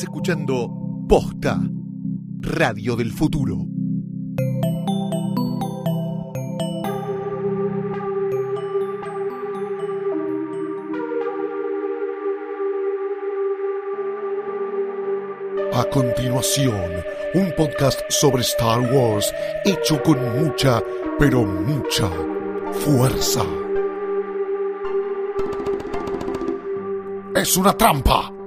Escuchando Posta, Radio del Futuro. A continuación, un podcast sobre Star Wars hecho con mucha, pero mucha fuerza. Es una trampa.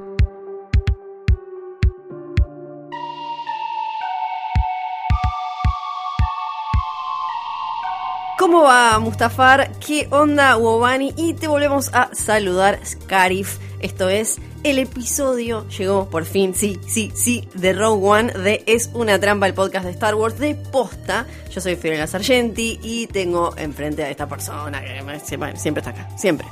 ¿Cómo va Mustafar? ¿Qué onda Wobani? Y te volvemos a saludar Scarif. Esto es el episodio, llegó por fin, sí, sí, sí, de Rogue One, de Es una trampa, el podcast de Star Wars de posta. Yo soy Fiorella Sargenti y tengo enfrente a esta persona que siempre está acá, siempre.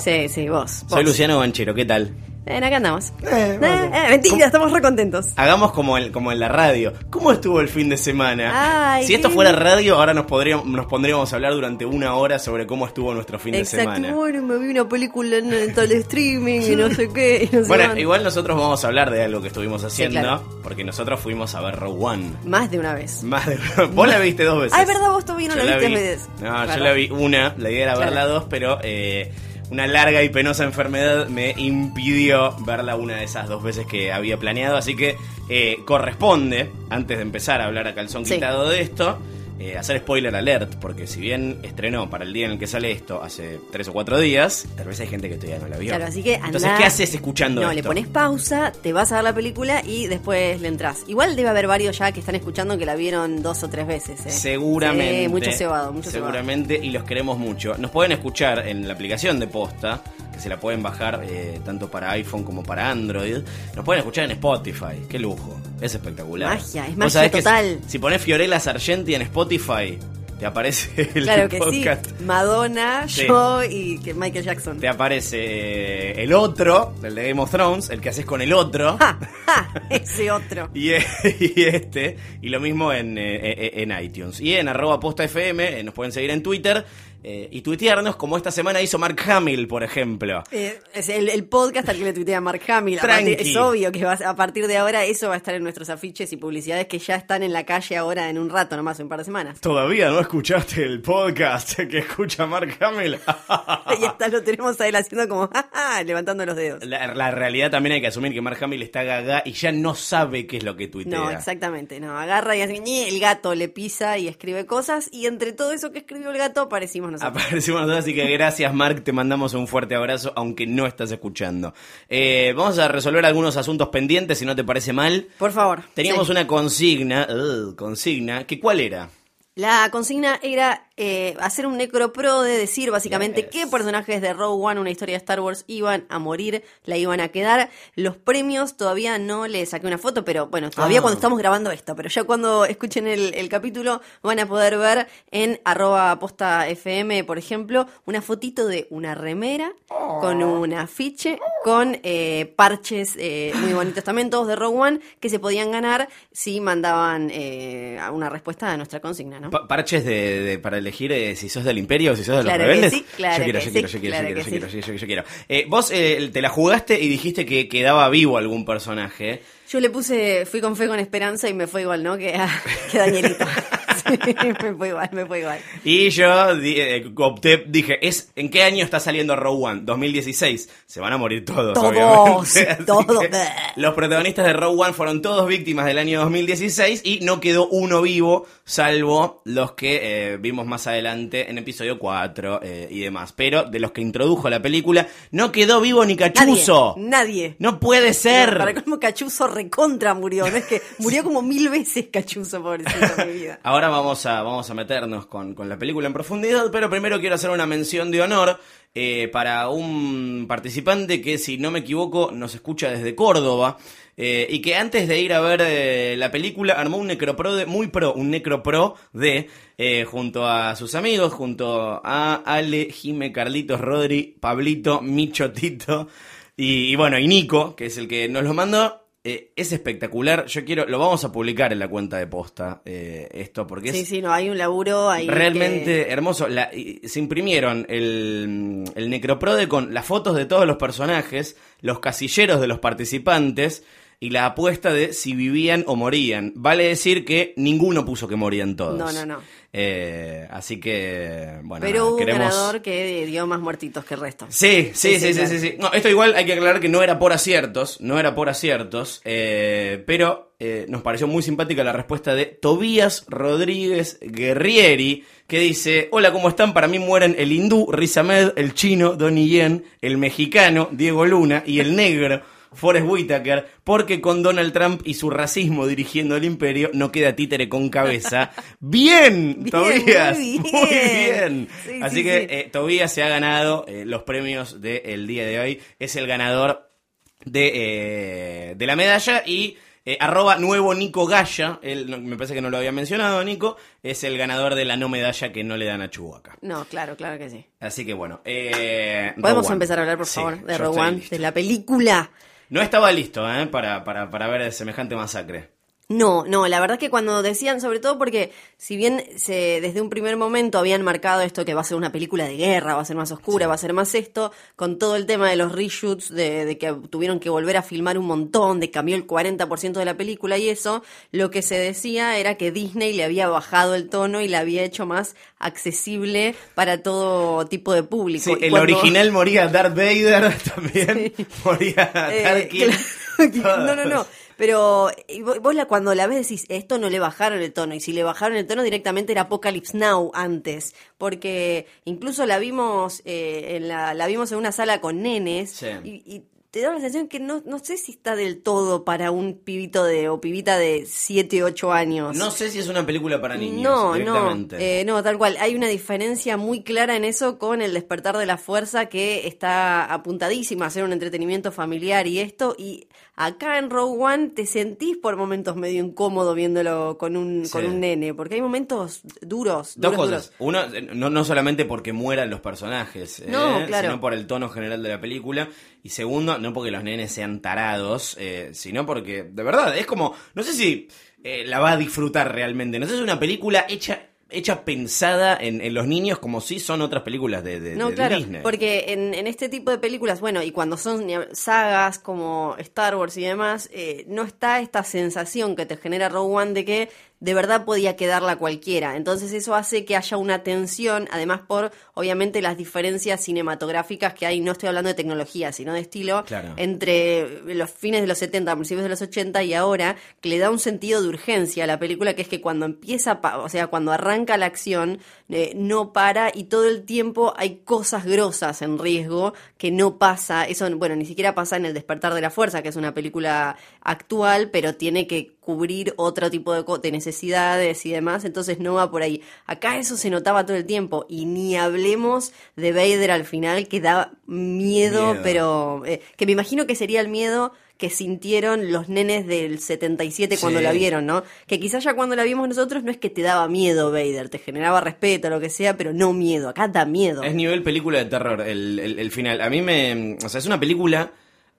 Sí, sí, vos. vos. Soy Luciano Banchero, ¿qué tal? Ven, acá andamos. Eh, eh, mentira, estamos re contentos. Hagamos como, el, como en la radio. ¿Cómo estuvo el fin de semana? Ay, si esto fuera radio, ahora nos, podríamos, nos pondríamos a hablar durante una hora sobre cómo estuvo nuestro fin de Exacto, semana. bueno, me vi una película en, en tal streaming y no sé qué. y no sé Bueno, cuánto. igual nosotros vamos a hablar de algo que estuvimos haciendo, claro. porque nosotros fuimos a ver Rogue One. Más de una vez. Más de Vos la viste dos veces. Es verdad, vos todavía no Yo la viste vi- veces. No, Claro. yo la vi una, la idea era Claro. verla dos, pero eh, una larga y penosa enfermedad me impidió verla una de esas dos veces que había planeado, así que eh, corresponde, antes de empezar a hablar a calzón Sí. quitado de esto, eh, hacer spoiler alert, porque si bien estrenó para el día en el que sale esto hace tres o cuatro días, tal vez hay gente que todavía no la vio. Claro, así que anda. Entonces, ¿qué haces escuchando No, esto? le pones pausa, te vas a ver la película y después le entras. Igual debe haber varios ya que están escuchando que la vieron dos o tres veces. ¿eh? Seguramente. Sí, mucho cebado, mucho cebado. Seguramente, y los queremos mucho. Nos pueden escuchar en la aplicación de Posta, que se la pueden bajar eh, tanto para iPhone como para Android. Nos pueden escuchar en Spotify. Qué lujo. Es espectacular. Magia, es magia total. Si, si pones Fiorella Sargenti en Spotify, te aparece el Claro que podcast. sí. Madonna, Sí. yo y que Michael Jackson. Te aparece eh, el otro, el de Game of Thrones, el que haces con el otro. ¡Ja! ¡Ja! Ese otro. Y, eh, y este, y lo mismo en, en iTunes. Y en arroba posta FM, nos pueden seguir en Twitter eh, y tuitearnos como esta semana hizo Mark Hamill, por ejemplo. Eh, es el, el podcast al que le tuitea Mark Hamill. Aparte, Es obvio que va a, partir de ahora eso va a estar en nuestros afiches y publicidades que ya están en la calle ahora en un rato, nomás, un par de semanas. ¿Todavía no escuchaste el podcast que escucha Mark Hamill? y hasta lo tenemos a él haciendo como, levantando los dedos. La, la realidad también hay que asumir que Mark Hamill está gaga y ya no sabe qué es lo que tuitea. No, exactamente, no, agarra y "Ñe", el gato le pisa y escribe cosas y entre todo eso que escribió el gato aparecimos nosotros. Aparecimos nosotros, así que gracias Mark, te mandamos un fuerte abrazo, aunque no estás escuchando. Eh, vamos a resolver algunos asuntos pendientes, si no te parece mal. Por favor. Teníamos Sí. una consigna, consigna, que ¿cuál era? La consigna era eh, hacer un necropro de decir básicamente Yes. qué personajes de Rogue One, una historia de Star Wars, iban a morir, la iban a quedar. Los premios todavía no le saqué una foto, pero bueno, todavía Ah. cuando estamos grabando esto, pero ya cuando escuchen el, el capítulo van a poder ver en arroba posta FM, por ejemplo, una fotito de una remera con un afiche, con eh, parches eh, muy bonitos también, todos de Rogue One, que se podían ganar si mandaban eh, una respuesta a nuestra consigna, ¿no? Pa- parches de, de- para elegir eh, si sos del Imperio o si sos de los Claro rebeldes. sí, claro yo quiero, yo quiero, yo quiero, yo quiero, yo quiero, yo quiero. Eh, vos eh, te la jugaste y dijiste que quedaba vivo algún personaje. Yo le puse, fui con fe con esperanza y me fue igual, ¿no? Que, que Danielito. Me fue igual, me fue igual. Y yo eh, opté, dije, ¿es, ¿en qué año está saliendo Rogue One? 2016. Se van a morir todos, Todos, obviamente. Todos. Los protagonistas de Rogue One fueron todos víctimas del año 2016 y no quedó uno vivo, salvo los que eh, vimos más adelante en episodio 4 eh, y demás. Pero de los que introdujo la película, no quedó vivo ni Cachuzo. Nadie. nadie. No puede ser. Para como Cachuzo recontra murió. No es que murió como mil veces Cachuzo, pobrecito de mi vida. Ahora vamos a, vamos a meternos con, con la película en profundidad, pero primero quiero hacer una mención de honor eh, para un participante que, si no me equivoco, nos escucha desde Córdoba. eh, y que antes de ir a ver eh, la película armó un necropro de, muy pro, un necropro de junto a sus amigos, junto a Ale, Jime, Carlitos, Rodri, Pablito, Micho, Tito y, y bueno, y Nico, que es el que nos lo mandó. Eh, es espectacular. Yo quiero, lo vamos a publicar en la cuenta de posta eh, esto porque Sí, es sí, no, hay un laburo ahí. realmente que- hermoso. La- y se imprimieron el, el Necroprode con las fotos de todos los personajes, los casilleros de los participantes y la apuesta de si vivían o morían. Vale decir que ninguno puso que morían todos. No, no, no. Eh, así que, bueno, Pero hubo un queremos... ganador que dio más muertitos que el resto. Sí, sí, sí, sí, sí, sí. No, esto igual hay que aclarar que no era por aciertos, no era por aciertos, eh, pero eh, nos pareció muy simpática la respuesta de Tobías Rodríguez Guerrieri, que dice, hola, ¿cómo están? Para mí mueren el hindú, Riz Ahmed, el chino, Donnie Yen, el mexicano, Diego Luna, y el negro, Forrest Whitaker, porque con Donald Trump y su racismo dirigiendo el imperio no queda títere con cabeza. ¡Bien, Bien, Tobías! muy bien. Muy bien. Sí, Así sí, que sí. eh, Tobías se ha ganado eh, los premios del día de hoy. Es el ganador de, eh, de la medalla y eh, arroba nuevo Nico Gaya, él no- me parece que no lo había mencionado Nico, es el ganador de la no medalla que no le dan a Chewbacca. No, claro, claro que sí. Así que bueno. eh, Podemos empezar a hablar, por Sí, favor, de listo. de la película. No estaba listo eh, para, para, para ver semejante masacre. No, no, la verdad que cuando decían, sobre todo porque si bien se, desde un primer momento habían marcado esto que va a ser una película de guerra, va a ser más oscura, va a ser más esto, con todo el tema de los reshoots, de, de que tuvieron que volver a filmar un montón, de cambió el 40% de la película y eso, lo que se decía era que Disney le había bajado el tono y la había hecho más accesible para todo tipo de público. Sí, el cuando- original moría Darth Vader también, moría Eh, Tarkin. claro que- todos. no, no, no. Pero y vos la, cuando la ves decís, esto no le bajaron el tono. Y si le bajaron el tono directamente era Apocalypse Now antes. Porque incluso la vimos, eh, en la, la vimos en una sala con nenes. Sí. Y, y te da la sensación que no, no sé si está del todo para un pibito de o pibita de 7, 8 años. No sé si es una película para niños. No, no, directamente. eh, no, tal cual. Hay una diferencia muy clara en eso con el despertar de la fuerza que está apuntadísima a hacer un entretenimiento familiar y esto. Y acá en Rogue One te sentís por momentos medio incómodo viéndolo con un, Sí. con un nene, porque hay momentos duros. Dos duros, cosas. Uno, eh, no, no solamente porque mueran los personajes, No, eh, claro. sino por el tono general de la película. Y segundo, no porque los nenes sean tarados, eh, sino porque, de verdad, es como, no sé si eh, la va a disfrutar realmente. No sé si es una película hecha hecha pensada en, en los niños como si son otras películas de, de- No, de claro, Disney. porque en, en este tipo de películas, bueno, y cuando son sagas como Star Wars y demás, eh, no está esta sensación que te genera Rogue One de que de verdad podía quedarla cualquiera. Entonces eso hace que haya una tensión, además por, obviamente, las diferencias cinematográficas que hay, no estoy hablando de tecnología, sino de estilo, Claro. entre los fines de los 70, principios de los 80 y ahora, que le da un sentido de urgencia a la película, que es que cuando empieza, o sea, cuando arranca la acción, eh, no para y todo el tiempo hay cosas grosas en riesgo que no pasa, eso, bueno, ni siquiera pasa en El despertar de la fuerza, que es una película actual, pero tiene que cubrir otro tipo de, co- de necesidades y demás, entonces no va por ahí. Acá eso se notaba todo el tiempo y ni hablemos de Vader al final que da miedo, Miedo. pero eh, que me imagino que sería el miedo que sintieron los nenes del 77 cuando Sí. la vieron, ¿no? Que quizás ya cuando la vimos nosotros no es que te daba miedo Vader, te generaba respeto, lo que sea, pero no miedo, acá da miedo. Es nivel película de terror, el, el- el final. A mí me. O sea, es una película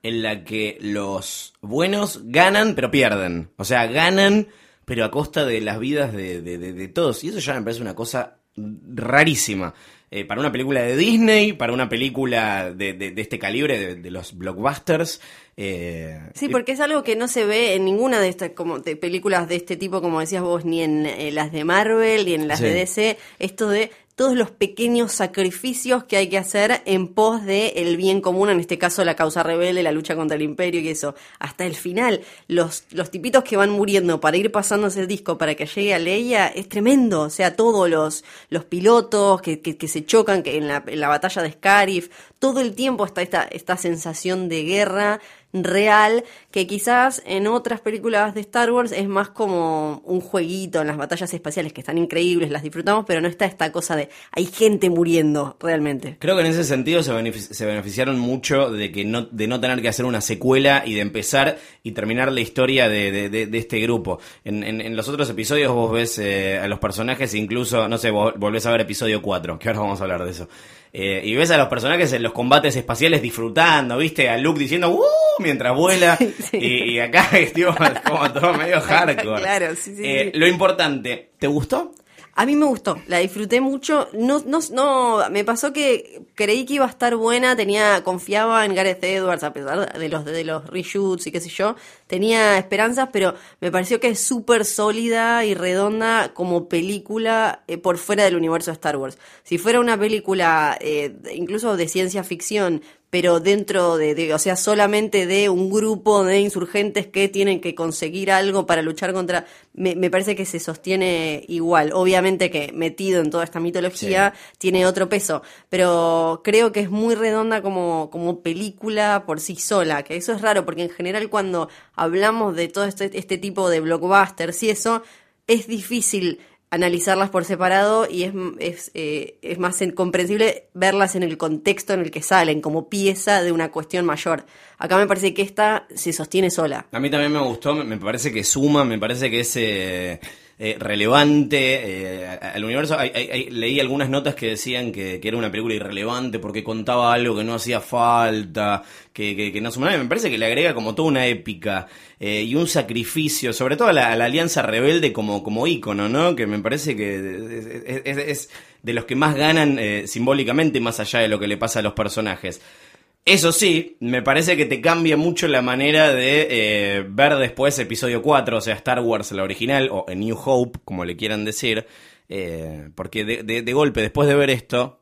en la que los buenos ganan, pero pierden. O sea, ganan, pero a costa de las vidas de, de- de- de todos. Y eso ya me parece una cosa rarísima. Eh, para una película de Disney, para una película de, de- de este calibre, de, de los blockbusters. eh, Sí, porque es algo que no se ve en ninguna de estas como de películas de este tipo, como decías vos, ni en eh, las de Marvel, ni en las Sí. de DC, esto de todos los pequeños sacrificios que hay que hacer en pos de el bien común, en este caso la causa rebelde, la lucha contra el imperio y eso. Hasta el final, los, los tipitos que van muriendo para ir pasándose el disco para que llegue a Leia es tremendo. O sea, todos los, los pilotos que, que, que se chocan que en, la, en la batalla de Scarif, todo el tiempo está esta, esta sensación de guerra. Real, que quizás en otras películas de Star Wars es más como un jueguito en las batallas espaciales que están increíbles, las disfrutamos, pero no está esta cosa de hay gente muriendo realmente. Creo que en ese sentido se, benefici- se beneficiaron mucho de que no, de no tener que hacer una secuela y de empezar y terminar la historia de- de este grupo. En, en- en los otros episodios vos ves eh, a los personajes, incluso, no sé, vos volvés a ver episodio 4, que ahora vamos a hablar de eso. Eh, y ves a los personajes en los combates espaciales disfrutando, viste, a Luke diciendo ¡Uh! mientras vuela. Sí. Y, y acá tipo, como todo medio hardcore. Claro, sí, sí, Eh, sí. Lo importante, ¿te gustó? A mí me gustó, la disfruté mucho. No, no, no, me pasó que creí que iba a estar buena, tenía, confiaba en Gareth Edwards a pesar de los de los reshoots y qué sé yo, tenía esperanzas, pero me pareció que es súper sólida y redonda como película eh, por fuera del universo de Star Wars. Si fuera una película eh, incluso de ciencia ficción, pero dentro de, de- o sea, solamente de un grupo de insurgentes que tienen que conseguir algo para luchar contra, me, me parece que se sostiene igual. Obviamente que metido en toda esta mitología tiene otro peso, pero creo que es muy redonda como, como película por sí sola, que eso es raro, porque en general cuando hablamos de todo este, este tipo de blockbusters y eso, es difícil analizarlas por separado y es, es, eh, es más en- comprensible verlas en el contexto en el que salen, como pieza de una cuestión mayor. Acá me parece que esta se sostiene sola. A mí también me gustó, me parece que suma, me parece que es eh, eh, relevante eh, al universo. Hay- hay- leí algunas notas que decían que, era una película irrelevante porque contaba algo que no hacía falta, que, que, no Me parece que le agrega como toda una épica eh, y un sacrificio, sobre todo a la, a la Alianza Rebelde como, como ícono, ¿no? Que me parece que es- es de los que más ganan eh, simbólicamente más allá de lo que le pasa a los personajes. Eso sí, me parece que te cambia mucho la manera de eh, ver después episodio 4, o sea, Star Wars, la original, o New Hope, como le quieran decir, eh, porque de, de- de golpe, después de ver esto,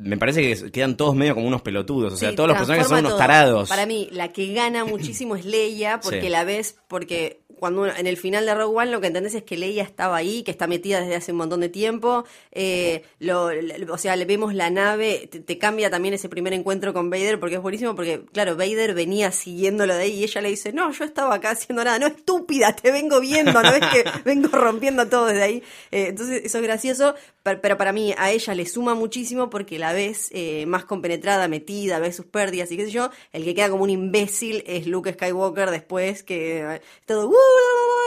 me parece que quedan todos medio como unos pelotudos, o sea, Sí, todos los personajes son unos todo. tarados. Para mí, la que gana muchísimo es Leia, porque Sí. la ves, porque cuando en el final de Rogue One lo que entendés es que Leia estaba ahí, que está metida desde hace un montón de tiempo. eh, lo- lo- o sea, le vemos la nave, te, te cambia también ese primer encuentro con Vader, porque es buenísimo, porque claro, Vader venía siguiéndolo de ahí y ella le dice, no, yo estaba acá haciendo nada, no estúpida, te vengo viendo, no es que vengo rompiendo todo desde ahí. Eh, entonces, eso es gracioso, per- pero para mí a ella le suma muchísimo porque la ves eh, más compenetrada, metida, ves sus pérdidas y qué sé yo. El que queda como un imbécil es Luke Skywalker después, que eh, todo, "Uh,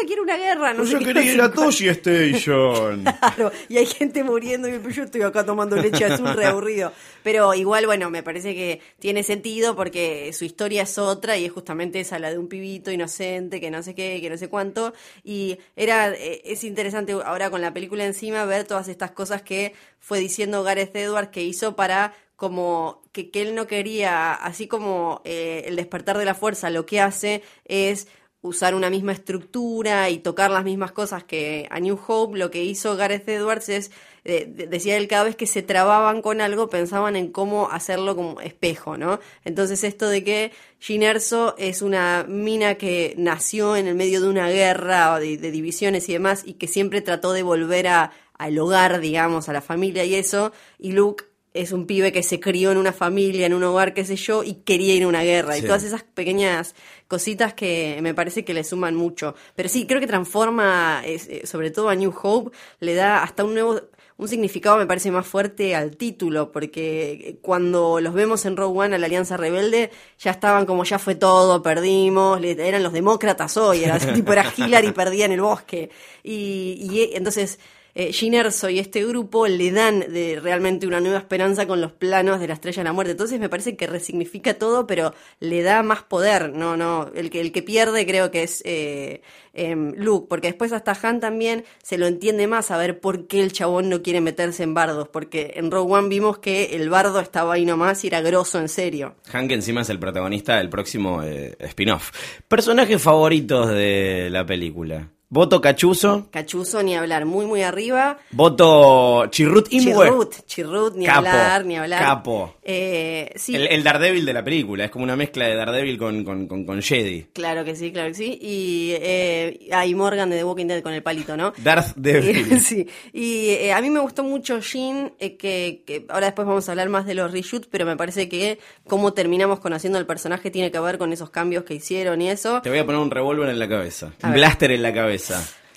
quiero una guerra, no sé qué, no sé cuánto". Toshi Station. Claro, y hay gente muriendo y yo estoy acá tomando leche azul re aburrido. Pero igual, bueno, me parece que tiene sentido porque su historia es otra y es justamente esa, la de un pibito inocente que no sé qué, que no sé cuánto. Y era, eh, es interesante ahora con la película encima ver todas estas cosas que fue diciendo Gareth Edwards que hizo para como que, que él no quería, así como eh, el despertar de la fuerza lo que hace es usar una misma estructura y tocar las mismas cosas que a New Hope, lo que hizo Gareth Edwards es, eh, de- decía él, cada vez que se trababan con algo pensaban en cómo hacerlo como espejo, ¿no? Entonces esto de que Jyn Erso es una mina que nació en el medio de una guerra de, de divisiones y demás y que siempre trató de volver a, al hogar, digamos, a la familia y eso, y Luke es un pibe que se crió en una familia, en un hogar, qué sé yo, y quería ir a una guerra. Sí. Y todas esas pequeñas cositas que me parece que le suman mucho. Pero sí, creo que transforma, eh, sobre todo a New Hope, le da hasta un nuevo un significado me parece más fuerte al título, porque cuando los vemos en Rogue One a la Alianza Rebelde, ya estaban como ya fue todo, perdimos, eran los demócratas hoy, era tipo era Hillary perdía en el bosque. Y, y, eh, entonces eh, Jyn Erso y este grupo le dan de, realmente una nueva esperanza con los planos de la Estrella de la Muerte. Entonces me parece que resignifica todo, pero le da más poder. No, no, el que, el que pierde creo que es eh, em, Luke, porque después hasta Han también se lo entiende más a ver por qué el chabón no quiere meterse en bardos, porque en Rogue One vimos que el bardo estaba ahí nomás y era grosso en serio. Hank encima es el protagonista del próximo eh, spin-off. Personajes favoritos de la película. Voto Cachuzo. Cachuzo, ni hablar, muy, muy arriba. Voto Chirrut Imwe. Chirrut, Chirrut, ni Capo, hablar, ni hablar. capo. Eh, sí, El, el Daredevil de la película. Es como una mezcla de Daredevil con, con, con, con Jedi. claro que sí, claro que sí. Y eh, hay Morgan de The Walking Dead con el palito, ¿no? Darth Devil. sí, y eh, a mí me gustó mucho Jean, eh, que, que ahora después vamos a hablar más de los reshoots, pero me parece que cómo terminamos conociendo al personaje tiene que ver con esos cambios que hicieron y eso. Te voy a poner un revólver en la cabeza. A Un ver. blaster en la cabeza.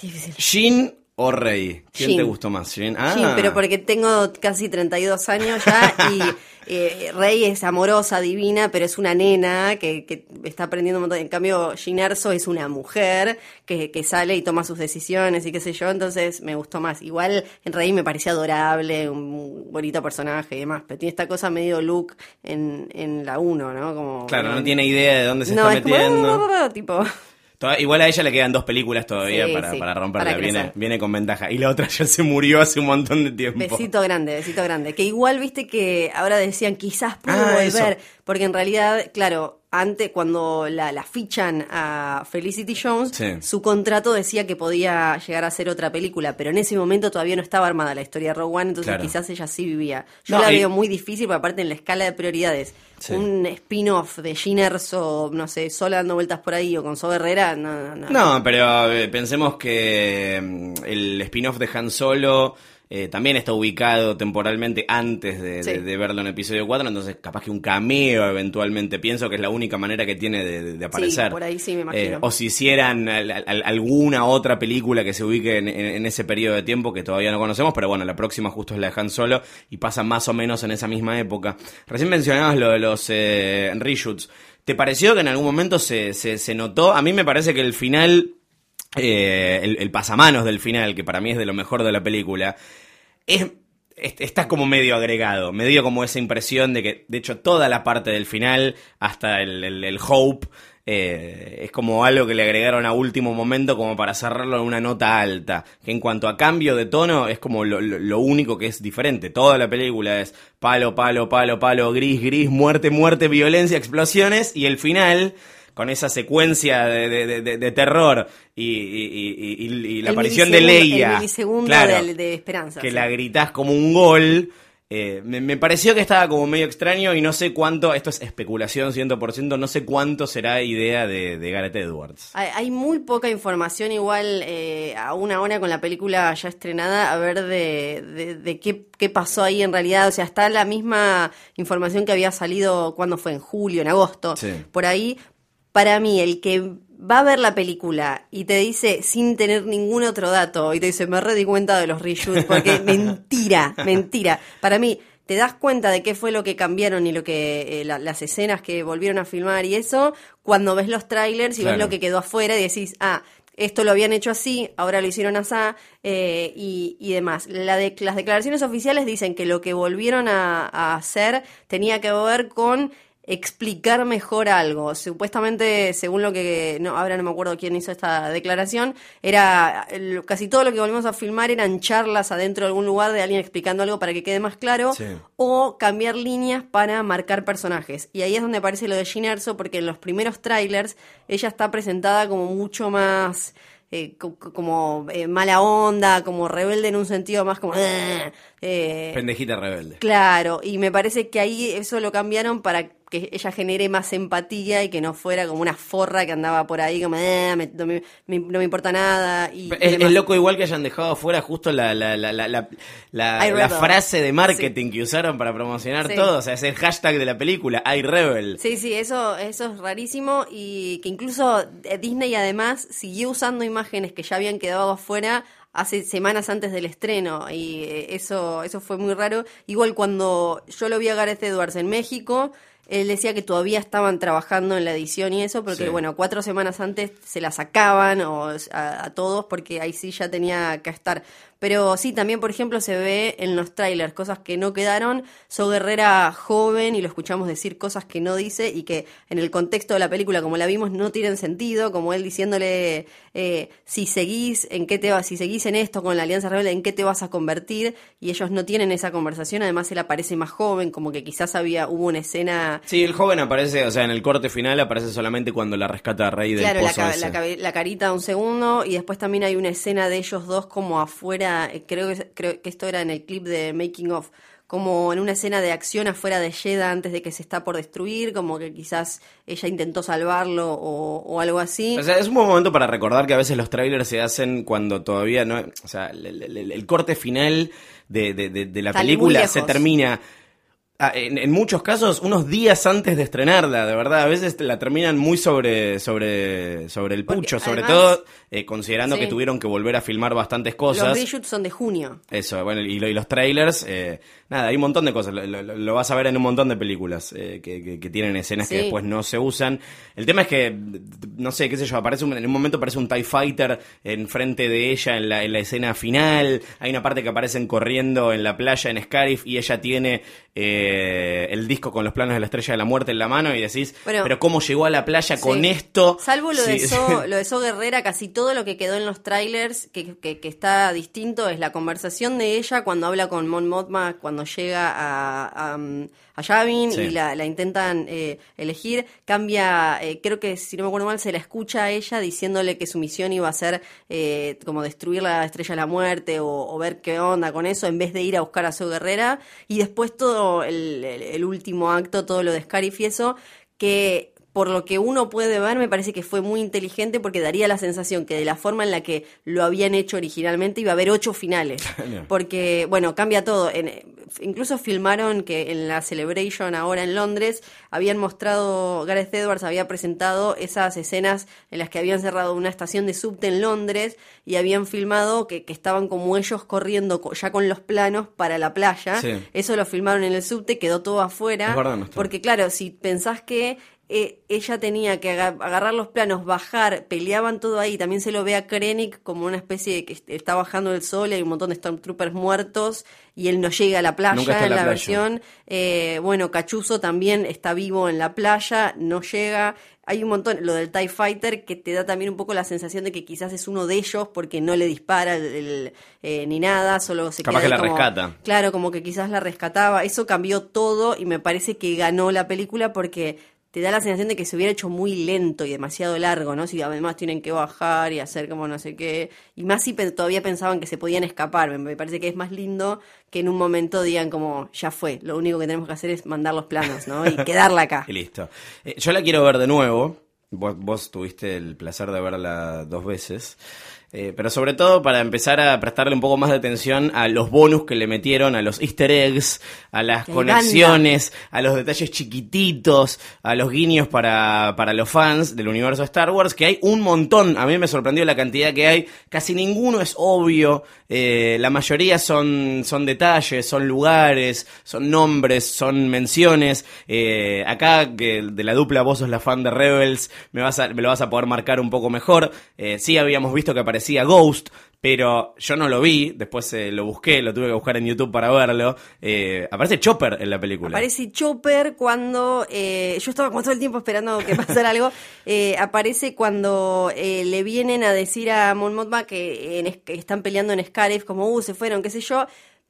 Qué difícil. Jin o Rey. ¿Quién te gustó más? Jin. Ah. Jean, pero porque tengo casi 32 años ya y eh, Rey es amorosa, divina, pero es una nena que, que está aprendiendo un montón. En cambio, Jean Erso es una mujer que, que sale y toma sus decisiones y qué sé yo, entonces me gustó más. Igual en Rey me parecía adorable, un bonito personaje y demás, pero tiene esta cosa medio look en, en la 1, ¿no? Como, Claro, no tiene idea de dónde se No, está es como, metiendo. tipo... Toda- Igual a ella le quedan dos películas todavía Sí, para, sí, para romperla. para viene, viene con ventaja. Y la otra ya se murió hace un montón de tiempo. Besito grande, besito grande. Que igual viste que ahora decían quizás puede Ah, volver, eso. Porque en realidad, claro, antes cuando la, la fichan a Felicity Jones, Sí. su contrato decía que podía llegar a ser otra película, pero en ese momento todavía no estaba armada la historia de Rogue One, entonces Claro. quizás ella sí vivía. Yo No, la y- veo muy difícil, porque aparte en la escala de prioridades, Sí. un spin-off de Gin Erso, no sé, sola dando vueltas por ahí o con So Herrera, no, no, no. No, pero eh, pensemos que mm, el spin-off de Han Solo eh, también está ubicado temporalmente antes de, Sí. de- de verlo en episodio 4, entonces capaz que un cameo eventualmente, pienso que es la única manera que tiene de, aparecer. por ahí sí me imagino. Eh, o si hicieran al- al- alguna otra película que se ubique en, en- en ese periodo de tiempo que todavía no conocemos, pero bueno, la próxima justo es la de Han Solo y pasa más o menos en esa misma época. Recién mencionabas lo de los eh, reshoots. ¿Te pareció que en algún momento se, se, se notó? A mí me parece que el final eh, el, el pasamanos del final, que para mí es de lo mejor de la película, es, es- está como medio agregado, me dio como esa impresión de que, de hecho, toda la parte del final, hasta el, el- el Hope, eh, es como algo que le agregaron a último momento como para cerrarlo en una nota alta, que en cuanto a cambio de tono es como lo, lo- lo único que es diferente. Toda la película es palo, palo, palo, palo, gris, gris, muerte, muerte, violencia, explosiones, y el final con esa secuencia de, de- de- de terror y, y- y- y- y la El aparición de Leia. El milisegundo Claro, de, de esperanza. que sí. la gritás como un gol. eh, me, me pareció que estaba como medio extraño y no sé cuánto, esto es especulación 100%, no sé cuánto será idea de, de Gareth Edwards. Hay, hay muy poca información igual eh, a una hora con la película ya estrenada a ver de, de, de qué, qué pasó ahí en realidad. O sea, está la misma información que había salido cuando fue en julio, en agosto, Sí. por ahí. Para mí, el que va a ver la película y te dice sin tener ningún otro dato y te dice me re di cuenta de los reshoots porque mentira, mentira. Para mí te das cuenta de qué fue lo que cambiaron y lo que eh, la- las escenas que volvieron a filmar y eso cuando ves los trailers y Claro. ves lo que quedó afuera y decís, ah, esto lo habían hecho así, ahora lo hicieron así eh, y, y demás. La de, las declaraciones oficiales dicen que lo que volvieron a, a hacer tenía que ver con explicar mejor algo. Supuestamente, según lo que, no, ahora no me acuerdo quién hizo esta declaración, era casi todo lo que volvimos a filmar eran charlas adentro de algún lugar de alguien explicando algo para que quede más claro Sí. o cambiar líneas para marcar personajes. Y ahí es donde aparece lo de Jean Erso, porque en los primeros trailers ella está presentada como mucho más eh, co- co- como eh, mala onda, como rebelde en un sentido más como... "Eh", eh, Pendejita rebelde. Claro, y me parece que ahí eso lo cambiaron para que ella genere más empatía y que no fuera como una forra que andaba por ahí como, "Eh, me- no, me, me- no me importa nada. Y, Es, loco igual que hayan dejado afuera justo la, la, la, la, la, la- I la Rebel. frase de marketing que usaron para promocionar Sí. todo. O sea, es el hashtag de la película, iRebel. Sí, sí, eso, eso es rarísimo y que incluso eh, Disney además siguió usando imágenes que ya habían quedado afuera hace semanas antes del estreno y eh, eso, eso fue muy raro. Igual cuando yo lo vi a Gareth Edwards en México, él decía que todavía estaban trabajando en la edición y eso, porque Sí. bueno, cuatro semanas antes se la sacaban o, a, a todos porque ahí sí ya tenía que estar. Pero sí, también, por ejemplo, se ve en los trailers cosas que no quedaron. So Guerrera joven y lo escuchamos decir cosas que no dice y que en el contexto de la película, como la vimos, no tienen sentido. Como él diciéndole, eh, si seguís en qué te vas, si seguís en esto con la Alianza Rebelde, en qué te vas a convertir. Y ellos no tienen esa conversación. Además, él aparece más joven, como que quizás había, hubo una escena. Sí, el joven aparece, o sea, en el corte final aparece solamente cuando la rescata a Rey del Claro, la, pozo ese. la la carita un segundo y después también hay una escena de ellos dos como afuera, creo que, creo que esto era en el clip de Making of, como en una escena de acción afuera de Jeddah antes de que se está por destruir, como que quizás ella intentó salvarlo o, o algo así. O sea, es un buen momento para recordar que a veces los trailers se hacen cuando todavía no. O sea, el, el- el- el corte final de, de- de- de la Están película se termina. Ah, En, en muchos casos, unos días antes de estrenarla, de verdad. A veces la terminan muy sobre, sobre, sobre el Porque pucho, sobre además- todo eh, considerando Sí. que tuvieron que volver a filmar bastantes Los cosas. reshoots son de junio. Eso, bueno, y, y los trailers, eh, nada, hay un montón de cosas, lo, lo- lo vas a ver en un montón de películas eh, que, que- que tienen escenas que después no se usan. El tema es que, no sé, qué sé yo, aparece un- en un momento aparece un TIE Fighter enfrente de ella en la, en la escena final, hay una parte que aparecen corriendo en la playa en Scarif y ella tiene eh, el disco con los planos de la Estrella de la Muerte en la mano y decís, Bueno, pero ¿cómo llegó a la playa con esto? Salvo lo, de. So, lo de So Guerrera, casi todo lo que quedó en los trailers que, que- que está distinto es la conversación de ella cuando habla con Mon Mothma, cuando llega a, a, a Yavin Sí. y la, la intentan eh, elegir. Cambia, eh, creo que si no me acuerdo mal, se la escucha a ella diciéndole que su misión iba a ser eh, como destruir la Estrella de la Muerte o, o ver qué onda con eso, en vez de ir a buscar a So Guerrera. Y después todo el, el- último acto, todo lo de Scarif y eso, que por lo que uno puede ver, me parece que fue muy inteligente porque daría la sensación que de la forma en la que lo habían hecho originalmente iba a haber ocho finales. Porque, bueno, cambia todo. En- incluso filmaron que en la Celebration ahora en Londres habían mostrado, Gareth Edwards había presentado esas escenas en las que habían cerrado una estación de subte en Londres y habían filmado que, que estaban como ellos corriendo co- ya con los planos para la playa. Sí. Eso lo filmaron en el subte, quedó todo afuera. Verdad, no porque claro, si pensás que eh, ella tenía que aga- agarrar los planos, bajar, peleaban todo ahí, también se lo ve a Krennic como una especie de que est- está bajando el sol y hay un montón de Stormtroopers muertos y él no llega a la playa Nunca está en la, la playa. versión. Eh, bueno, Cachuzo también está vivo en la playa, no llega. Hay un montón, lo del TIE Fighter, que te da también un poco la sensación de que quizás es uno de ellos porque no le dispara el- el, eh, ni nada, solo se Capaz queda que la como- rescata. Claro, como que quizás la rescataba. Eso cambió todo y me parece que ganó la película porque te da la sensación de que se hubiera hecho muy lento y demasiado largo, ¿no? Si además tienen que bajar y hacer como no sé qué. Y más si todavía pensaban que se podían escapar. Me, me parece que es más lindo que en un momento digan como, ya fue, lo único que tenemos que hacer es mandar los planos, ¿no? Y quedarla acá. Y listo. Eh, yo la quiero ver de nuevo. Vos, vos tuviste el placer de verla dos veces. Eh, pero sobre todo para empezar a prestarle un poco más de atención a los bonus que le metieron, a los easter eggs, a las conexiones, a los detalles chiquititos, a los guiños para, para los fans del universo Star Wars, que hay un montón. A mí me sorprendió la cantidad que hay. Casi ninguno es obvio. Eh, la mayoría son, son detalles, son lugares, son nombres, son menciones. Eh, acá, que de la dupla vos sos la fan de Rebels, me, vas a, me lo vas a poder marcar un poco mejor. Sí habíamos visto que aparecía Ghost, pero yo no lo vi, después eh, lo busqué, lo tuve que buscar en YouTube para verlo. Eh, aparece Chopper en la película. Aparece Chopper cuando. eh, yo estaba como todo el tiempo esperando que pasara algo. eh, aparece cuando eh, le vienen a decir a Mon Mothma que, en que están peleando en Scarif, como, uh, se fueron, qué sé yo.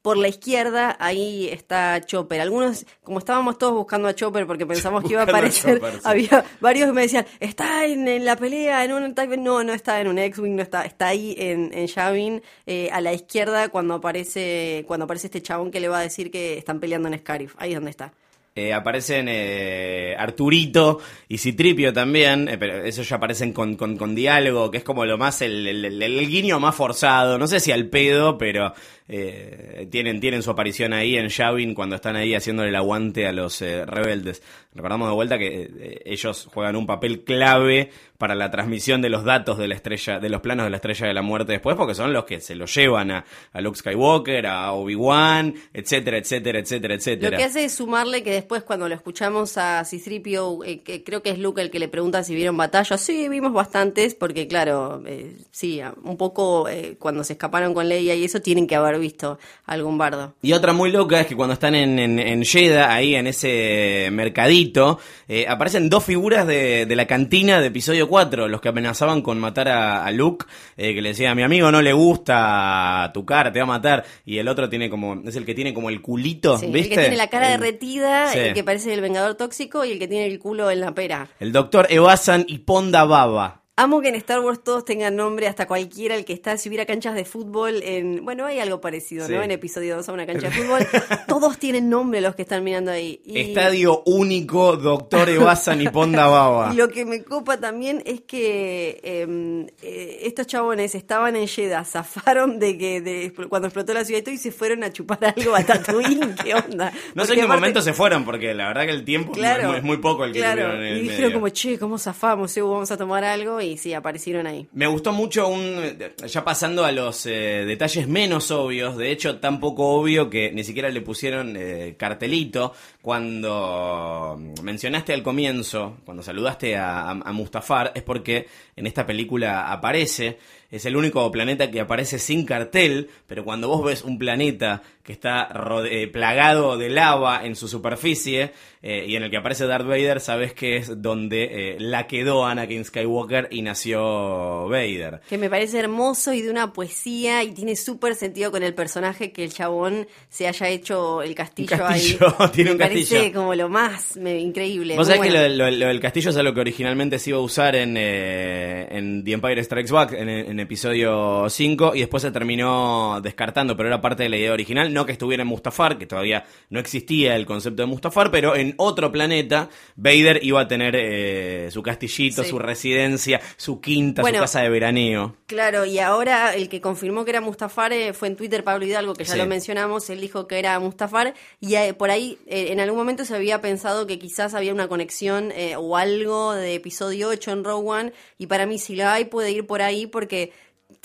Por la izquierda, ahí está Chopper. Algunos, como estábamos todos buscando a Chopper porque pensamos que iba a aparecer, Chopper, sí. había varios que me decían, está en, en la pelea, en un No, no está en un X-Wing, no está, está ahí en, en Yavin, eh, a la izquierda, cuando aparece, cuando aparece este chabón que le va a decir que están peleando en Scarif. Ahí es donde está. Eh, aparecen eh, Arturito y Citripio también, eh, pero esos ya aparecen con, con, con diálogo, que es como lo más, el, el- el- el guiño más forzado, no sé si al pedo, pero eh, tienen, tienen su aparición ahí en Yavin cuando están ahí haciéndole el aguante a los eh, rebeldes. Recordamos de vuelta que eh, ellos juegan un papel clave para la transmisión de los datos de la estrella, de los planos de la estrella de la muerte después, porque son los que se lo llevan a, a Luke Skywalker, a Obi-Wan, etcétera, etcétera, etcétera, Lo etcétera. que hace es sumarle que después cuando lo escuchamos a Citripio, eh, que creo que es Luke el que le pregunta si vieron batallas, sí, vimos bastantes, porque claro, eh, sí, un poco eh, cuando se escaparon con Leia y eso tienen que haber haber visto algún bardo. Y otra muy loca es que cuando están en, en, en Jeddah, ahí en ese mercadito, eh, aparecen dos figuras de, de la cantina de episodio 4, los que amenazaban con matar a, a Luke, eh, que le decía, a mi amigo no le gusta tu cara, te va a matar, y el otro tiene como, es el que tiene como el culito, Sí, ¿viste? El que tiene la cara El- derretida, Sí. el que parece el vengador tóxico y el que tiene el culo en la pera. El doctor Evasan y Ponda Baba. Amo que en Star Wars todos tengan nombre, hasta cualquiera, el que está, si hubiera canchas de fútbol, en bueno, hay algo parecido, Sí. ¿no? En episodio 2 a una cancha de fútbol, todos tienen nombre los que están mirando ahí. Y- Estadio único, doctor Evasan y Ponda Baba. Lo que me copa también es que eh, eh, estos chabones estaban en Jeddah, zafaron de que de, cuando explotó la ciudad y todo y se fueron a chupar algo a Tatooine. ¿Qué onda? No sé en qué aparte- momento se fueron, porque la verdad que el tiempo es muy- es muy poco el que claro. tuvieron en el Y dijeron medio. como, che, ¿cómo zafamos? Eh, Vamos a tomar algo y sí, aparecieron ahí. Me gustó mucho un. Ya pasando a los eh, detalles menos obvios, de hecho, tan poco obvio que ni siquiera le pusieron eh, cartelito. Cuando mencionaste al comienzo, cuando saludaste a- a Mustafar, es porque en esta película aparece. Es el único planeta que aparece sin cartel, pero cuando vos ves un planeta que está rode- eh, plagado de lava en su superficie eh, y en el que aparece Darth Vader, sabes que es donde eh, la quedó Anakin Skywalker y nació Vader. Que me parece hermoso y de una poesía y tiene súper sentido con el personaje que el chabón se haya hecho el castillo, castillo, ahí. tiene un parece castillo. como lo más me- increíble. Vos sabés que lo, lo- lo del castillo es algo que originalmente se iba a usar en, eh, en The Empire Strikes Back, en, en episodio 5, y después se terminó descartando, pero era parte de la idea original. No que estuviera en Mustafar, que todavía no existía el concepto de Mustafar, pero en otro planeta, Vader iba a tener eh, su castillito, Sí. su residencia, su quinta, Bueno, su casa de veraneo. Claro, y ahora el que confirmó que era Mustafar eh, fue en Twitter Pablo Hidalgo, que ya Sí. lo mencionamos, él dijo que era Mustafar, y eh, por ahí eh, en algún momento se había pensado que quizás había una conexión eh, o algo de episodio 8 en Rogue One, y para mí si la hay puede ir por ahí porque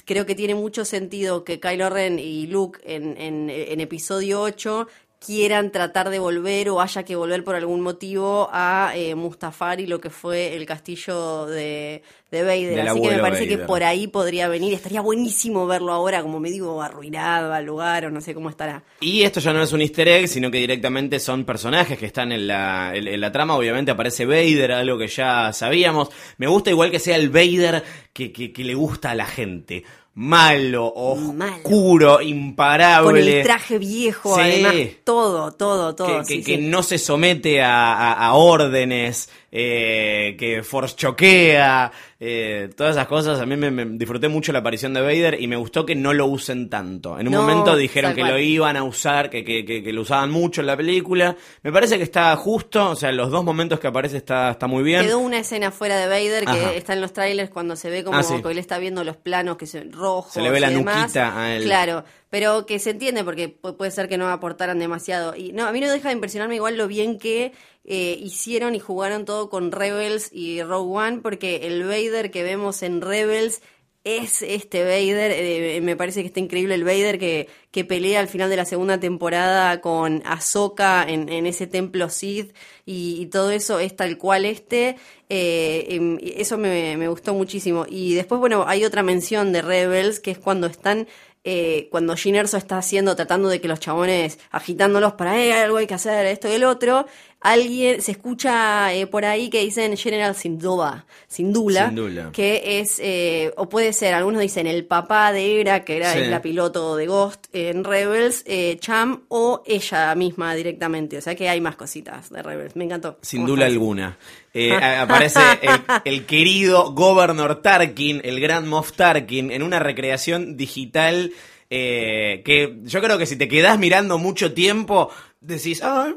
creo que tiene mucho sentido que Kylo Ren y Luke en, en, en episodio 8 quieran tratar de volver o haya que volver por algún motivo a eh, Mustafar y lo que fue el castillo de, de Vader. Del Así que me parece que por ahí podría venir. Estaría buenísimo verlo ahora como medio arruinado al lugar o no sé cómo estará. Y esto ya no es un easter egg, sino que directamente son personajes que están en la, en, en la trama. Obviamente aparece Vader, algo que ya sabíamos. Me gusta igual que sea el Vader que, que, que le gusta a la gente. Malo, oscuro, imparable. Con el traje viejo, Sí. además, todo, todo, todo. que, sí, que- que sí. no se somete a, a- a órdenes, eh, que force choquea, eh, todas esas cosas. A mí me, me disfruté mucho la aparición de Vader y me gustó que no lo usen tanto. En un No, momento dijeron que cual. lo iban a usar, que, que, que- que lo usaban mucho en la película. Me parece que está justo, o sea, los dos momentos que aparece está, está muy bien. Quedó una escena fuera de Vader que Ajá. está en los trailers cuando se ve como Ah, sí. que él está viendo los planos que son rojos. Se le ve la demás. nuquita a él. Claro, pero que se entiende porque pu- puede ser que no aportaran demasiado. Y no, a mí no deja de impresionarme igual lo bien que eh, hicieron y jugaron todo con Rebels y Rogue One, porque el Vader que vemos en Rebels es este Vader, eh, me parece que está increíble el Vader que, que pelea al final de la segunda temporada con Ahsoka en, ese templo Sith y, todo eso es tal cual este, eh, em, eso me, gustó muchísimo. Y después, bueno, hay otra mención de Rebels que es cuando están eh, cuando Jyn Erso está haciendo, tratando de que los chabones, agitándolos para, eh, algo hay que hacer, esto y el otro, alguien, se escucha eh, por ahí que dicen General Sindula, Sindula, Syndulla. que es, eh, o puede ser, algunos dicen el papá de Hera, que era Sí. la piloto de Ghost en Rebels, eh, Cham, o ella misma directamente, o sea que hay más cositas de Rebels, me encantó. Sin ¿Cómo duda alguna. Eh, aparece el, el querido Governor Tarkin, el gran Moff Tarkin, en una recreación digital eh, que yo creo que si te quedás mirando mucho tiempo, decís, ah,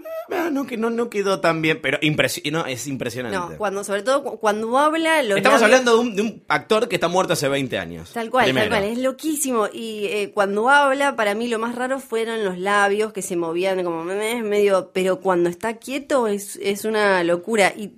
no, que no, no quedó tan bien, pero impresi- no, es impresionante. No, cuando, sobre todo cu- cuando habla... Los Estamos labios- hablando de un, de un actor que está muerto hace 20 años. Tal cual, Primero. tal cual, es loquísimo. Y eh, cuando habla, para mí lo más raro fueron los labios que se movían como medio, pero cuando está quieto es, es una locura. Y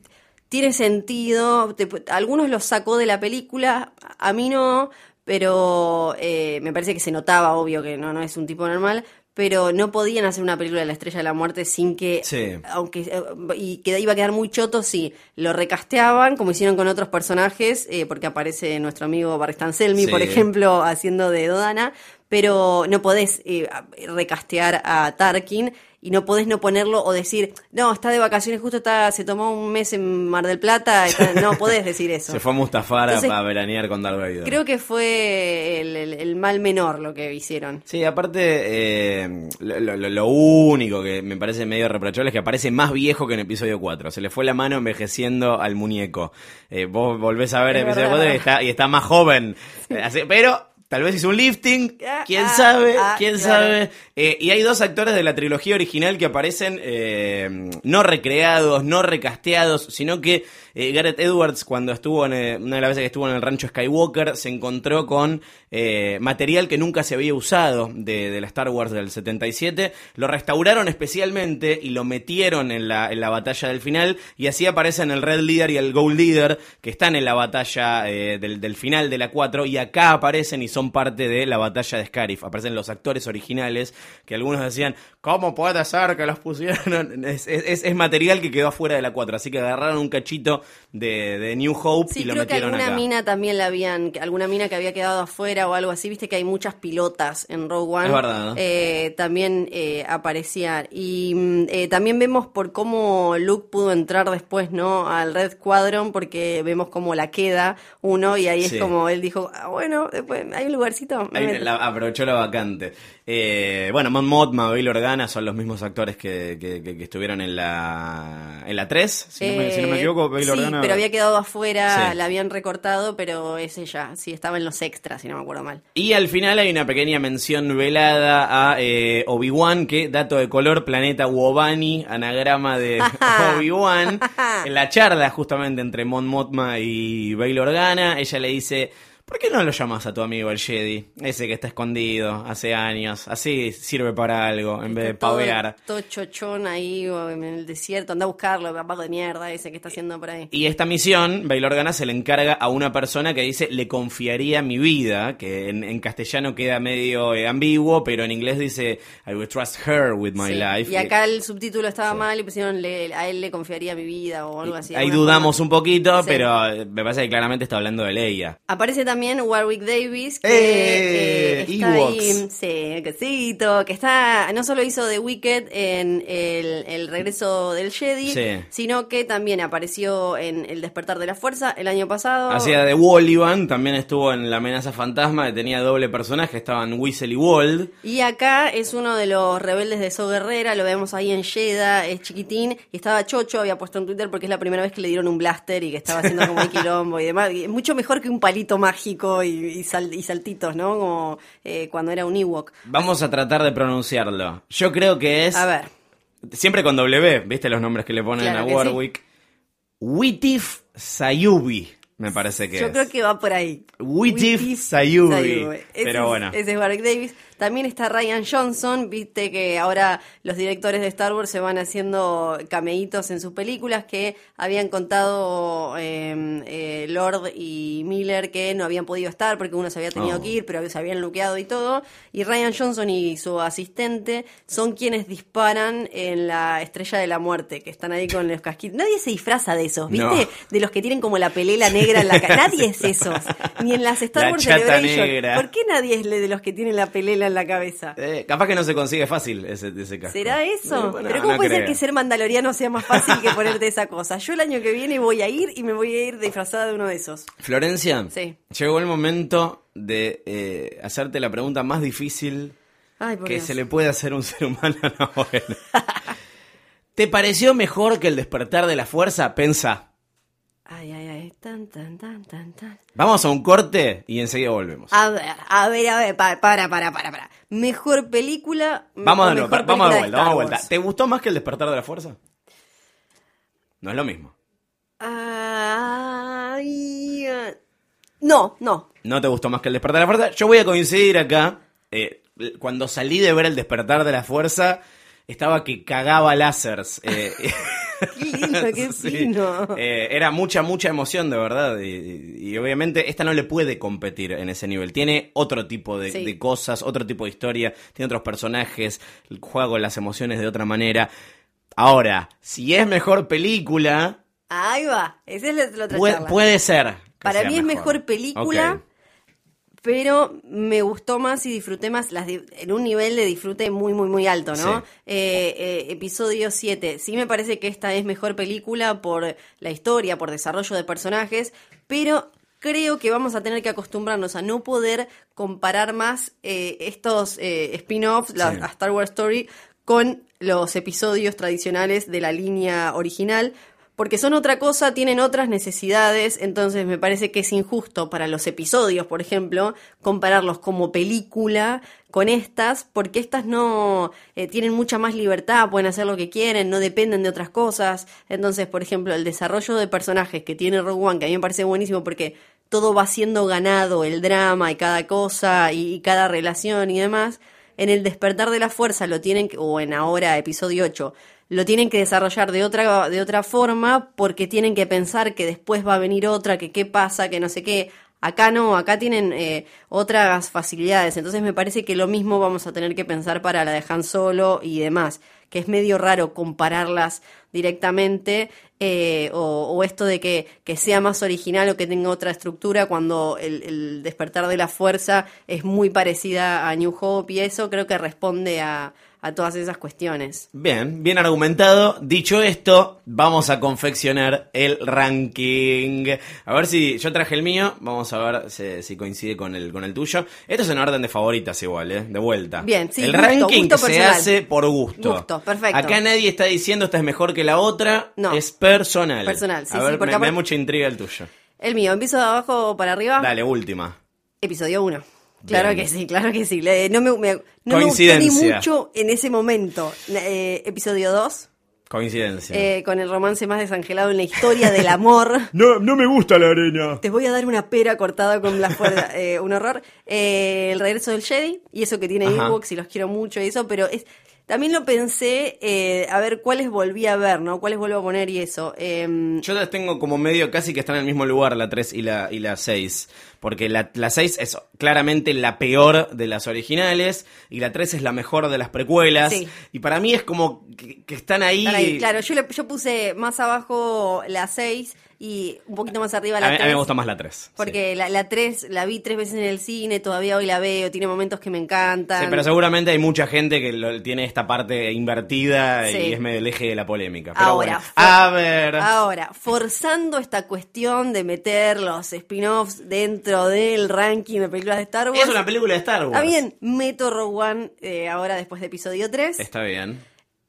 tiene sentido, te- algunos los sacó de la película, a mí no, pero eh, me parece que se notaba, obvio que no, no es un tipo normal. Pero no podían hacer una película de la Estrella de la Muerte sin que, Sí. aunque eh, y que iba a quedar muy choto si lo recasteaban, como hicieron con otros personajes, eh, porque aparece nuestro amigo Barristan Selmy, Sí. por ejemplo, haciendo de Dodana, pero no podés eh, recastear a Tarkin y no podés no ponerlo o decir, no, está de vacaciones, justo está, se tomó un mes en Mar del Plata, está- no podés decir eso. Se fue a Mustafara Entonces, para veranear con Darth Vader. Creo que fue el, el- el mal menor lo que hicieron. Sí, aparte, eh, lo, lo- lo único que me parece medio reprochable es que aparece más viejo que en episodio 4. Se le fue la mano envejeciendo al muñeco. Eh, vos volvés a ver Es el episodio verdad. 4 y está, y está más joven. Eh, así- pero tal vez hizo un lifting, Ah, quién ah, sabe, ah, quién claro. sabe. Eh, y hay dos actores de la trilogía original que aparecen eh, no recreados, no recasteados, sino que eh, Gareth Edwards, cuando estuvo en, eh, una de las veces que estuvo en el rancho Skywalker, se encontró con eh, material que nunca se había usado de, de la Star Wars del 77. Lo restauraron especialmente y lo metieron en la, en la batalla del final. Y así aparecen el Red Leader y el Gold Leader, que están en la batalla eh, del, del final de la 4. Y acá aparecen y son parte de la batalla de Scarif. Aparecen los actores originales, que algunos decían, ¿cómo puede ser que los pusieron? Es, es- es material que quedó afuera de la 4. Así que agarraron un cachito de, de New Hope Sí, y lo creo que alguna acá. mina también la habían, alguna mina que había quedado afuera o algo así, viste que hay muchas pilotas en Rogue One. Es verdad. Eh, también eh, aparecían. Y mm, eh, también vemos por cómo Luke pudo entrar después, ¿no? Al Red Squadron, porque vemos cómo la queda uno y ahí Sí. es como él dijo, ah, bueno, después hay un lugarcito. me Ahí meto". la- aprovechó la vacante. Eh, bueno, Mon Mothma, Bail Organa son los mismos actores que, que- que- que estuvieron en la en la 3, si, no, me, si no me Eh, equivoco. Bail sí, Organa- pero había quedado afuera, Sí. la habían recortado, pero es ella, sí, estaba en los extras, si no me acuerdo mal. Y al final hay una pequeña mención velada a eh, Obi-Wan, que, dato de color, planeta Wobani, anagrama de Obi-Wan. En la charla justamente entre Mon Mothma y Bail Organa, ella le dice... ¿Por qué no lo llamas a tu amigo el Jedi? Ese que está escondido hace años. Así sirve para algo, en vez de todo- pavear. Todo chochón ahí o en el desierto, anda a buscarlo, vago de mierda ese que está haciendo por ahí. Y esta misión, Bail Organa se le encarga a una persona que dice le confiaría mi vida, que en, en castellano queda medio eh, ambiguo, pero en inglés dice I would trust her with my Sí, life. Y acá el subtítulo estaba mal y pusieron le- a él le confiaría mi vida o algo así. Ahí dudamos forma. un poquito, Sí. pero eh, me parece que claramente está hablando de Leia. Aparece también Warwick Davis, que ¡Eh! eh, está Ewoks. ahí, sí, quesito, que está, no solo hizo The Wicked en el, el regreso del Jedi, Sí. sino que también apareció en El despertar de la fuerza el año pasado. Hacía de Wallivan, también estuvo en La amenaza fantasma, que tenía doble personaje, estaban Weasel y Wald. Y acá es uno de los rebeldes de So Guerrera, lo vemos ahí en Jeddah, es chiquitín, y estaba chocho, había puesto en Twitter porque es la primera vez que le dieron un blaster y que estaba haciendo como un quilombo y demás. Y mucho mejor que un palito mágico y, y sal- y saltitos, ¿no? Como eh, cuando era un Ewok. Vamos a tratar de pronunciarlo. Yo creo que es... A ver, Siempre con W, ¿viste los nombres que le ponen Claro a Warwick? Witif Sayubi, me parece que yo es. creo que va por ahí. Witif Sayubi. Pero es- bueno. Ese es Warwick Davis. También está Ryan Johnson, viste que ahora los directores de Star Wars se van haciendo cameitos en sus películas que habían contado eh, eh, Lord y Miller que no habían podido estar porque uno se había tenido Oh. que ir, pero se habían luqueado y todo. Y Ryan Johnson y su asistente son quienes disparan en la Estrella de la Muerte, que están ahí con los casquitos. Nadie se disfraza de esos, ¿viste? No. De los que tienen como la pelela negra en la cara. Nadie es esos. Ni en las Star La Wars Celebration. negra. ¿Por qué nadie es de los que tienen la pelela en la cabeza? Eh, capaz que no se consigue fácil ese, ese casco. ¿Será eso? Eh, bueno, Pero ¿cómo no puede ser que ser mandaloriano sea más fácil que ponerte esa cosa? Yo el año que viene voy a ir y me voy a ir disfrazada de uno de esos. Florencia, Sí. llegó el momento de eh, hacerte la pregunta más difícil Ay, que Dios. se le puede hacer a un ser humano. No, bueno. ¿Te pareció mejor que el despertar de la fuerza? Pensa. Ay, ay. Tan, tan, tan, tan, tan. Vamos a un corte y enseguida volvemos. A ver, a ver, a ver, pa- para, para, para, para. Mejor película. Vamos de nuevo, mejor vamos de vuelta, vamos de vuelta. ¿Te gustó más que el despertar de la fuerza? No es lo mismo. Ay, ah. no, no. ¿No te gustó más que el despertar de la fuerza? Yo voy a coincidir acá. Eh, cuando salí de ver el despertar de la fuerza, estaba que cagaba lásers. Eh, Qué lindo, qué Sí. fino. Eh, era mucha, mucha emoción, de verdad. Y, obviamente esta no le puede competir en ese nivel. Tiene otro tipo de, Sí. de cosas, otro tipo de historia, tiene otros personajes, juega con las emociones de otra manera. Ahora, si es mejor película, Ahí va, esa es la, la otra puede, charla. puede ser. Para mí es mejor película. Pero me gustó más y disfruté más las di- en un nivel de disfrute muy, muy, muy alto, ¿no? Sí. Eh, eh, episodio 7. Sí me parece que esta es mejor película por la historia, por desarrollo de personajes, pero creo que vamos a tener que acostumbrarnos a no poder comparar más eh, estos spin-offs, la Sí. a Star Wars Story, con los episodios tradicionales de la línea original, porque son otra cosa, tienen otras necesidades, entonces me parece que es injusto para los episodios, por ejemplo, compararlos como película con estas, porque estas no eh, tienen mucha más libertad, pueden hacer lo que quieren, no dependen de otras cosas. Entonces, por ejemplo, el desarrollo de personajes que tiene Rogue One, que a mí me parece buenísimo porque todo va siendo ganado, el drama y cada cosa y, y cada relación y demás. En el despertar de la fuerza lo tienen, o en ahora episodio 8, lo tienen que desarrollar de otra, de otra forma porque tienen que pensar que después va a venir otra, que qué pasa, que no sé qué. Acá no, acá tienen eh, otras facilidades. Entonces me parece que lo mismo vamos a tener que pensar para la de Han Solo y demás. Que es medio raro compararlas directamente. eh, o, esto de que, que sea más original o que tenga otra estructura cuando el, el despertar de la fuerza es muy parecida a New Hope y eso creo que responde a, a todas esas cuestiones. Bien, bien argumentado. Dicho esto, vamos a confeccionar el ranking. A ver si yo traje el mío, vamos a ver si, si coincide con el, con el tuyo. Esto es en orden de favoritas igual, ¿eh? De vuelta. Bien, sí, El gusto, ranking gusto se personal. hace por gusto. Gusto, perfecto. Acá nadie está diciendo esta es mejor que la otra. No. Es personal. Personal, sí, a sí, ver, porque me, me da mucha intriga el tuyo. El mío, empiezo de abajo para arriba. Dale, última. Episodio 1. Claro Bien. que sí, claro que sí. No me, me- no me gustó ni mucho en ese momento. Eh, episodio 2, Coincidencia. eh, con el romance más desangelado en la historia del amor. no, no me gusta la arena. Te voy a dar una pera cortada con la fuerza. eh, un horror. Eh, el regreso del Jedi. Y eso que tiene. Ewoks y los quiero mucho y eso. Pero es también lo pensé, eh, a ver cuáles volví a ver, ¿no? Cuáles vuelvo a poner y eso. Em, Yo las tengo como medio casi que están en el mismo lugar, la 3 y la, y la 6. Porque la, la 6 es claramente la peor de las originales y la 3 es la mejor de las precuelas. Sí. Y para mí es como que, que están ahí. están ahí. Claro, yo, le- yo puse más abajo la 6 y un poquito más arriba la a, mí, a 3. mí me gusta más la 3. Porque la, la 3 la vi tres veces en el cine, todavía hoy la veo, tiene momentos que me encantan. Sí, pero seguramente hay mucha gente que lo- tiene esta parte invertida Sí. y es medio el eje de la polémica. Pero Ahora, bueno, for- a ver. Ahora, forzando esta cuestión de meter los spin-offs dentro del ranking de películas de Star Wars. es una película de Star Wars. Está bien, meto Rogue One eh, ahora después de episodio 3. Está bien.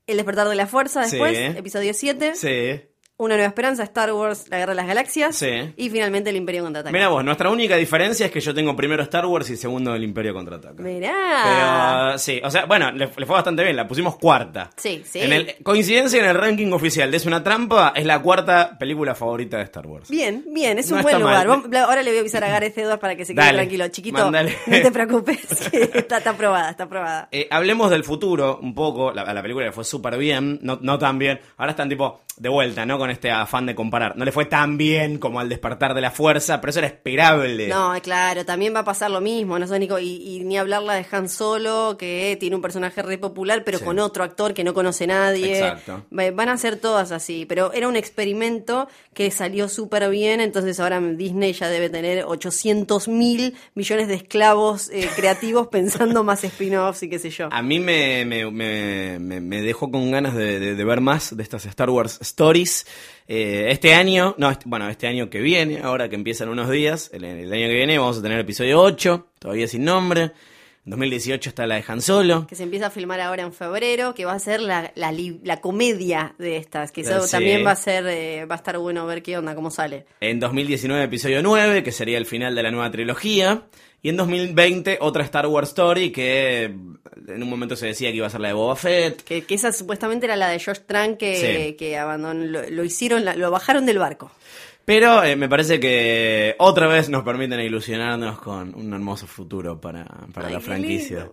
El despertar de la fuerza después, Sí. episodio 7. Sí. Una nueva esperanza, Star Wars, la guerra de las galaxias. Sí. Y finalmente el Imperio contraataca. Mira vos, nuestra única diferencia es que yo tengo primero Star Wars y segundo el Imperio contraataca. Mirá. Pero sí, o sea, bueno, le, le fue bastante bien, la pusimos cuarta. Sí, sí. En el, coincidencia en el ranking oficial de Es una trampa, es la cuarta película favorita de Star Wars. Bien, bien, es No un buen lugar. Ahora le voy a avisar a Gareth Edwards para que se quede Dale, tranquilo. Chiquito, mándale. no te preocupes, está, está aprobada, está aprobada. Eh, hablemos del futuro un poco. La, película le fue súper bien, no, no tan bien. Ahora están tipo de vuelta, ¿no? Con este afán de comparar. No le fue tan bien como al despertar de la fuerza, pero eso era esperable. No, claro, también va a pasar lo mismo, no sé, Nico, y, y ni hablar la de Han Solo, que tiene un personaje re popular, pero Sí. con otro actor que no conoce nadie. Exacto. Va- Van a ser todas así, pero era un experimento que salió súper bien, entonces ahora Disney ya debe tener 800 mil millones de esclavos eh, creativos pensando más spin-offs y qué sé yo. A mí me, me, me- me- me dejó con ganas de, de- de ver más de estas Star Wars Stories. Eh, este año, no, este- bueno, este año que viene, ahora que empiezan unos días, el, el año que viene vamos a tener episodio 8, todavía sin nombre. En 2018 está la de Han Solo. que se empieza a filmar ahora en febrero, que va a ser la, la, comedia de estas, que eso sí. también va a ser, eh, va a estar bueno ver qué onda, cómo sale. En 2019 episodio 9, que sería el final de la nueva trilogía. Y en 2020 otra Star Wars Story que en un momento se decía que iba a ser la de Boba Fett. Que, que esa supuestamente era la de Josh Trank que, Sí. que abandonó, lo, lo hicieron, la- lo bajaron del barco. Pero eh, me parece que otra vez nos permiten ilusionarnos con un hermoso futuro para, para Ay, la franquicia.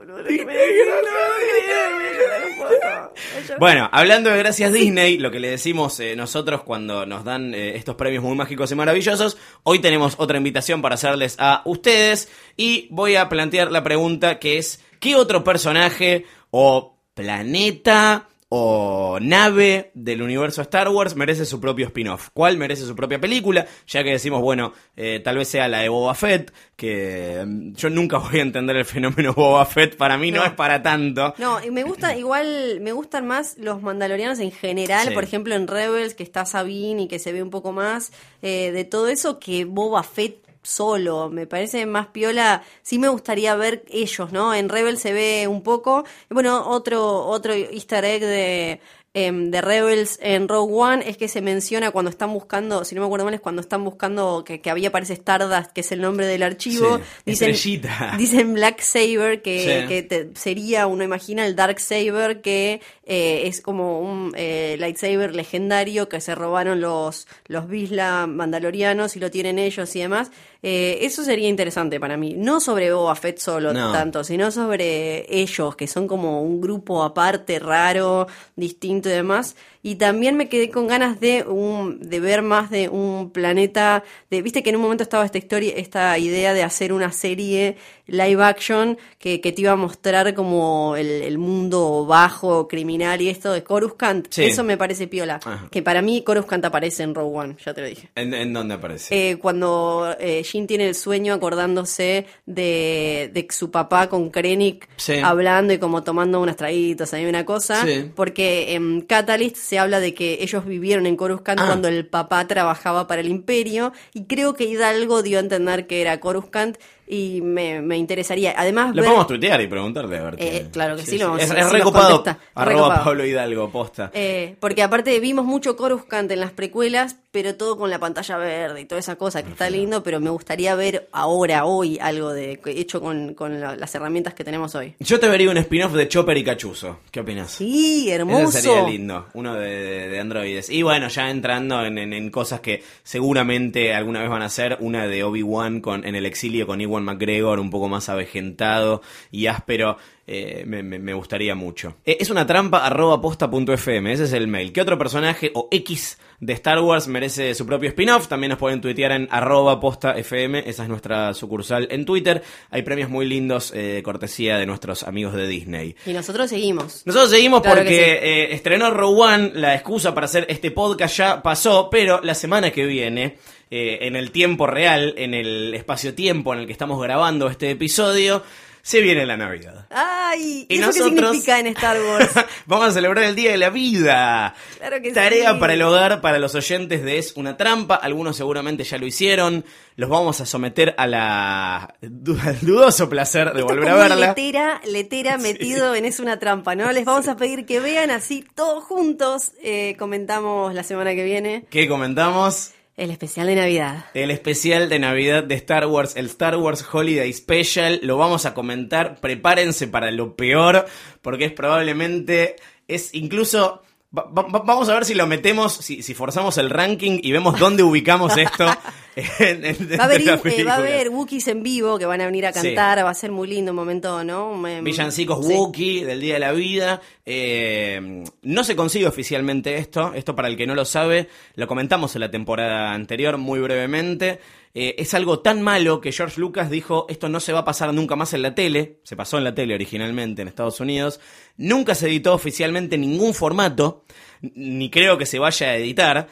Bueno, hablando de gracias Disney, lo que le decimos eh, nosotros cuando nos dan eh, estos premios muy mágicos y maravillosos, hoy tenemos otra invitación para hacerles a ustedes y voy a plantear la pregunta que es, ¿qué otro personaje o planeta o nave del universo Star Wars merece su propio spin-off? ¿Cuál merece su propia película? Ya que decimos, bueno, eh, tal vez sea la de Boba Fett, que mm, yo nunca voy a entender el fenómeno Boba Fett, para mí no, No. es para tanto. No, y me gusta, igual, me gustan más los mandalorianos en general, Sí. por ejemplo en Rebels, que está Sabine y que se ve un poco más eh, de todo eso que Boba Fett solo, me parece más piola, sí me gustaría ver ellos, ¿no? En Rebels se ve un poco, bueno, otro, otro easter egg de, em, de Rebels en Rogue One es que se menciona cuando están buscando, si no me acuerdo mal, es cuando están buscando que, que había aparece Stardust, que es el nombre del archivo, Sí, dicen, estrellita. dicen Black Saber, que, Sí. que te- sería, uno imagina, el Dark Saber, que eh, es como un eh, lightsaber legendario que se robaron los, los Bisla mandalorianos y lo tienen ellos y demás. Eh, eso sería interesante para mí. No sobre Boba Fett solo No. tanto, sino sobre ellos, que son como un grupo aparte, raro, distinto y demás. Y también me quedé con ganas de un, de ver más de un planeta, de, viste que en un momento estaba esta historia, esta idea de hacer una serie live action que, que te iba a mostrar como el, el mundo bajo, criminal y esto de Coruscant. Sí. Eso me parece piola. Ajá. Que para mí Coruscant aparece en Rogue One, ya te lo dije. ¿En, en dónde aparece? Eh, cuando eh, Jin tiene el sueño acordándose de, de su papá con Krennic Sí. hablando y como tomando unas traguitos, ahí una cosa, Sí. porque en Catalyst se habla de que ellos vivieron en Coruscant Ah. cuando el papá trabajaba para el Imperio y creo que Hidalgo dio a entender que era Coruscant y me, me interesaría. Además, Lo ver- podemos tuitear y preguntarle a ver qué. Eh, claro que sí, lo vamos Es, a- es sí re nos copado. contesta, re Arroba. Pablo Hidalgo, posta. Eh, porque aparte vimos mucho Coruscant en las precuelas, pero todo con la pantalla verde y toda esa cosa que está lindo, pero me gustaría ver ahora, hoy, algo de hecho con, con la- las herramientas que tenemos hoy. Yo te vería un spin-off de Chopper y Cachuzo. ¿Qué opinas? Sí, hermoso. Sería lindo, uno de, de- de androides. Y bueno, ya entrando en, en- en cosas que seguramente alguna vez van a ser, una de Obi-Wan con en el exilio con Ewan McGregor, un poco más avejentado y áspero, eh, me, gustaría mucho. Eh, es una trampa arroba posta.fm, ese es el mail. ¿Qué otro personaje o X de Star Wars merece su propio spin-off? También nos pueden tuitear en arroba posta.fm, esa es nuestra sucursal en Twitter. Hay premios muy lindos, eh, cortesía de nuestros amigos de Disney. Y nosotros seguimos. Nosotros seguimos Claro porque sí. eh, estrenó One, la excusa para hacer este podcast ya pasó, pero la semana que viene, eh, en el tiempo real, en el espacio-tiempo en el que estamos grabando este episodio, se viene la Navidad. Ay, Y ¿y eso qué nosotros- significa en Star Wars? Vamos a celebrar el Día de la Vida. Claro que Tarea sí. para el hogar, para los oyentes de Es una trampa. Algunos seguramente ya lo hicieron. Los vamos a someter a la du- al dudoso placer de Esto volver a como verla. letera, letera metido en Es una trampa, ¿no? Les vamos a pedir que vean así todos juntos. eh, comentamos la semana que viene ¿Qué comentamos? El especial de Navidad. El especial de Navidad de Star Wars, el Star Wars Holiday Special, lo vamos a comentar. Prepárense para lo peor, porque es probablemente, es incluso. va- va- vamos a ver si lo metemos, si, si forzamos el ranking y vemos dónde ubicamos esto. en- en- Va a haber, eh, va a haber Wookiees en vivo que van a venir a Sí. cantar, va a ser muy lindo un momento, ¿no? Villancicos sí. Wookiee del Día de la Vida. Eh, no se consigue oficialmente esto. Esto para el que no lo sabe, lo comentamos en la temporada anterior muy brevemente. Eh, es algo tan malo que George Lucas dijo, esto no se va a pasar nunca más en la tele. Se pasó en la tele originalmente en Estados Unidos. Nunca se editó oficialmente en ningún formato, ni creo que se vaya a editar.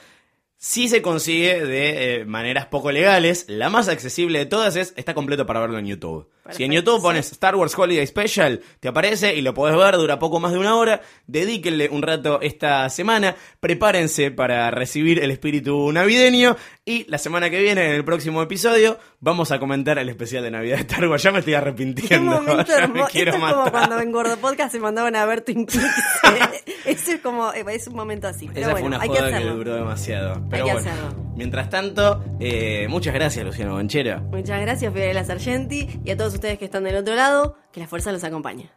Sí se consigue de eh, maneras poco legales. La más accesible de todas es, está completo para verlo en YouTube. Si en YouTube pones Star Wars Holiday Special, te aparece y lo podés ver, dura poco más de una hora. Dedíquenle un rato esta semana. Prepárense para recibir el espíritu navideño. Y la semana que viene, en el próximo episodio, vamos a comentar el especial de Navidad de Star Wars. Ya me estoy arrepintiendo. momento ya me quiero Esto es como cuando en Gordo Podcast se mandaban a ver Twin Peaks. Eso es como, eh, es un momento así. Pero Esa bueno, fue una hay que joda que, duró demasiado. Pero que bueno, hacerlo. mientras tanto, eh, muchas gracias, Luciano Banchero. Muchas gracias, Fiorella Sargenti, y a ustedes que están del otro lado, que la fuerza los acompañe.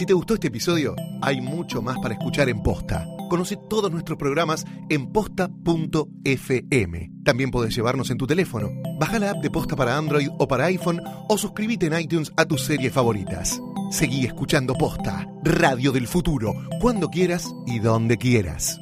Si te gustó este episodio, hay mucho más para escuchar en Posta. Conoce todos nuestros programas en posta.fm. También podés llevarnos en tu teléfono. Baja la app de Posta para Android o para iPhone o suscríbete en iTunes a tus series favoritas. Seguí escuchando Posta, Radio del Futuro, cuando quieras y donde quieras.